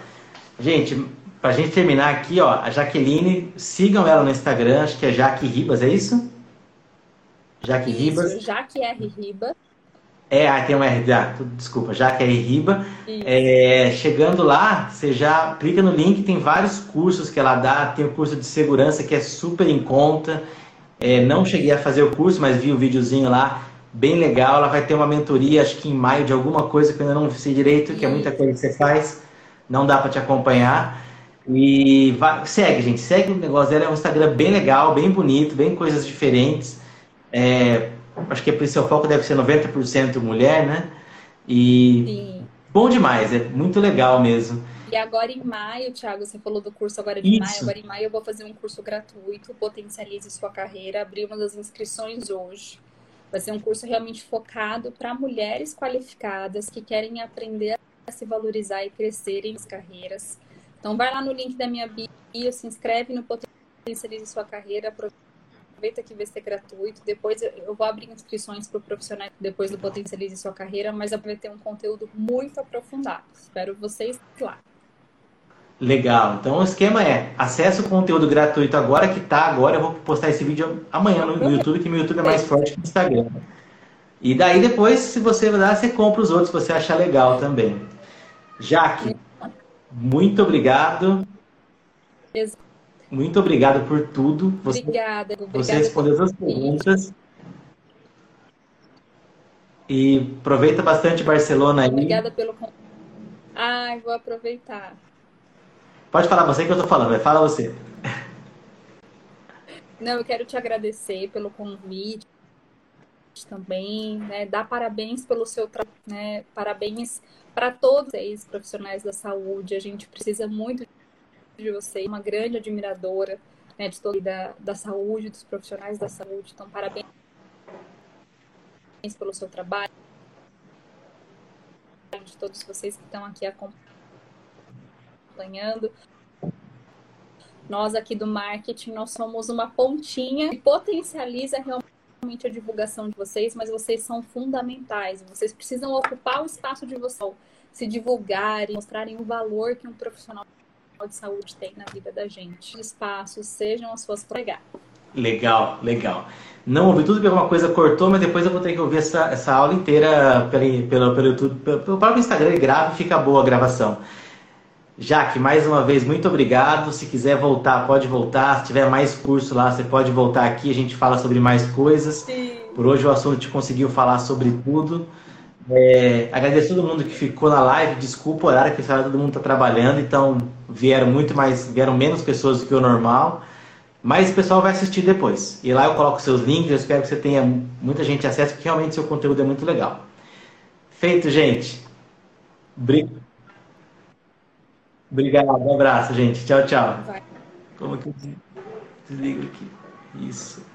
Gente, pra gente terminar aqui, ó, a Jaqueline, sigam ela no Instagram, acho que é Jaque Ribas, é isso? Jaque isso, Ribas. Jaque R Ribas. É, ah, tem um R, ah, desculpa, Jaque R Riba. É, chegando lá, você já clica no link, tem vários cursos que ela dá, tem o curso de segurança que é super em conta. É, não cheguei a fazer o curso, mas vi o videozinho lá bem legal. Ela vai ter uma mentoria, acho que em maio, de alguma coisa que eu ainda não sei direito, que é muita coisa que você faz, não dá para te acompanhar. E vai, segue, gente, segue o negócio dela. É um Instagram bem legal, bem bonito, bem coisas diferentes. É, acho que o seu foco deve ser 90% mulher, né? E Sim. bom demais, é muito legal mesmo. E agora em maio, Thiago, você falou do curso agora de Isso. maio. Agora em maio eu vou fazer um curso gratuito, Potencialize Sua Carreira. Abri uma das inscrições hoje. Vai ser um curso realmente focado para mulheres qualificadas que querem aprender a se valorizar e crescerem nas carreiras. Então, vai lá no link da minha bio, se inscreve no Potencialize Sua Carreira, aproveita que vai ser gratuito. Depois eu vou abrir inscrições para o profissional depois do Potencialize Sua Carreira, mas vai ter um conteúdo muito aprofundado. Espero vocês lá. Legal. Então o esquema é, acessa o conteúdo gratuito agora que tá agora. Eu vou postar esse vídeo amanhã no, YouTube, que meu YouTube é mais forte que o Instagram. E daí depois, se você dar, você compra os outros se você achar legal também. Jaque, muito obrigado. Muito obrigado por tudo. Você, obrigada. Obrigada você respondeu as perguntas. E aproveita bastante Barcelona aí. Obrigada pelo. Ai, vou aproveitar. Pode falar você que eu tô falando, fala você. Não, eu quero te agradecer pelo convite também, né? Dar parabéns pelo seu trabalho, né? Parabéns para todos os profissionais da saúde. A gente precisa muito de você, uma grande admiradora né, de toda da, da saúde, dos profissionais da saúde. Então, parabéns pelo seu trabalho, de todos vocês que estão aqui acompanhando acompanhando. Nós aqui do marketing, nós somos uma pontinha que potencializa realmente a divulgação de vocês, mas vocês são fundamentais. Vocês precisam ocupar o espaço de vocês, se divulgarem, mostrarem o valor que um profissional de saúde tem na vida da gente. Os espaços sejam as suas pregar. Legal, legal. Não ouvi tudo porque alguma coisa cortou, mas depois eu vou ter que ouvir essa, essa aula inteira pelo, pelo, pelo YouTube, pelo, próprio Instagram e grava e fica boa a gravação. Jaque, mais uma vez, muito obrigado. Se quiser voltar, pode voltar. Se tiver mais curso lá, você pode voltar aqui. A gente fala sobre mais coisas. Sim. Por hoje o assunto conseguiu falar sobre tudo. É, agradeço todo mundo que ficou na live. Desculpa o horário que todo mundo está trabalhando, então vieram muito mais, vieram menos pessoas do que o normal. Mas o pessoal vai assistir depois. E lá eu coloco seus links, eu espero que você tenha muita gente acesso, porque realmente seu conteúdo é muito legal. Feito, gente. Obrigado, um abraço, gente. Tchau, tchau. Vai. Como que eu desligo aqui? Isso.